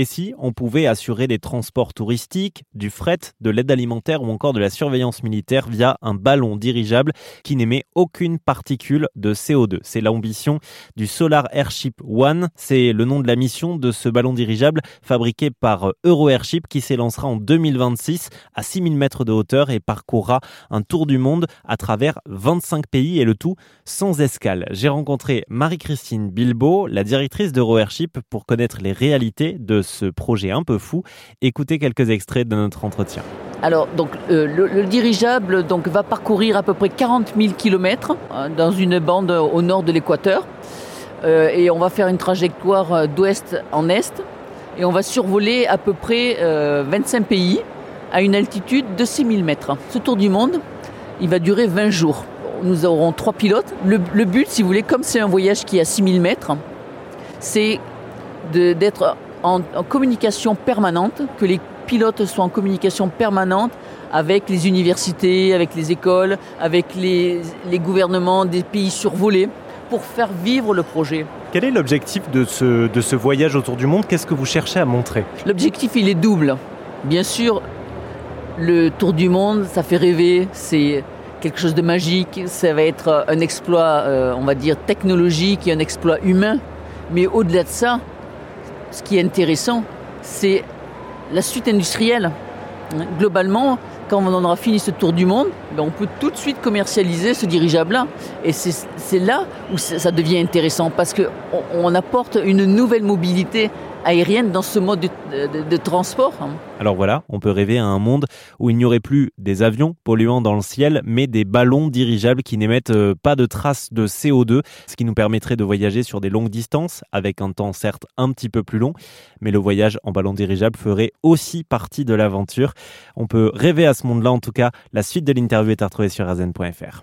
Et si on pouvait assurer des transports touristiques, du fret, de l'aide alimentaire ou encore de la surveillance militaire via un ballon dirigeable qui n'émet aucune particule de CO2 C'est l'ambition du Solar Airship One. C'est le nom de la mission de ce ballon dirigeable fabriqué par Euro Airship qui s'élancera en 2026 à 6000 mètres de hauteur et parcourra un tour du monde à travers 25 pays et le tout sans escale. J'ai rencontré Marie-Christine Bilbao, la directrice d'Euro Airship, pour connaître les réalités de ce projet un peu fou. Écoutez quelques extraits de notre entretien. Alors, donc, euh, le, dirigeable donc, va parcourir à peu près 40 000 km dans une bande au nord de l'équateur. Euh, et on va faire une trajectoire euh, d'ouest en est. Et on va survoler à peu près 25 pays à une altitude de 6 000 mètres. Ce tour du monde, il va durer 20 jours. Nous aurons trois pilotes. Le, but, si vous voulez, comme c'est un voyage qui est à 6 000 mètres, c'est d'être en, communication permanente, que les pilotes soient en communication permanente avec les universités, avec les écoles, avec les, gouvernements des pays survolés pour faire vivre le projet. Quel est l'objectif de ce, de ce voyage autour du monde? Qu'est-ce que vous cherchez à montrer? L'objectif, il est double. Bien sûr, le tour du monde, ça fait rêver, c'est quelque chose de magique, ça va être un exploit, euh, on va dire, technologique et un exploit humain. Mais au-delà de ça, ce qui est intéressant, c'est la suite industrielle. Globalement, quand on aura fini ce tour du monde, ben, on peut tout de suite commercialiser ce dirigeable-là. Et c'est là où ça devient intéressant parce qu'on apporte une nouvelle mobilité aérienne dans ce mode de, transport. Hein. Alors voilà, on peut rêver à un monde où il n'y aurait plus des avions polluants dans le ciel, mais des ballons dirigeables qui n'émettent euh, pas de traces de CO2, ce qui nous permettrait de voyager sur des longues distances, avec un temps certes un petit peu plus long, mais le voyage en ballon dirigeable ferait aussi partie de l'aventure. On peut rêver à ce monde-là en tout cas. La suite de l'interview est à retrouver sur azen.fr.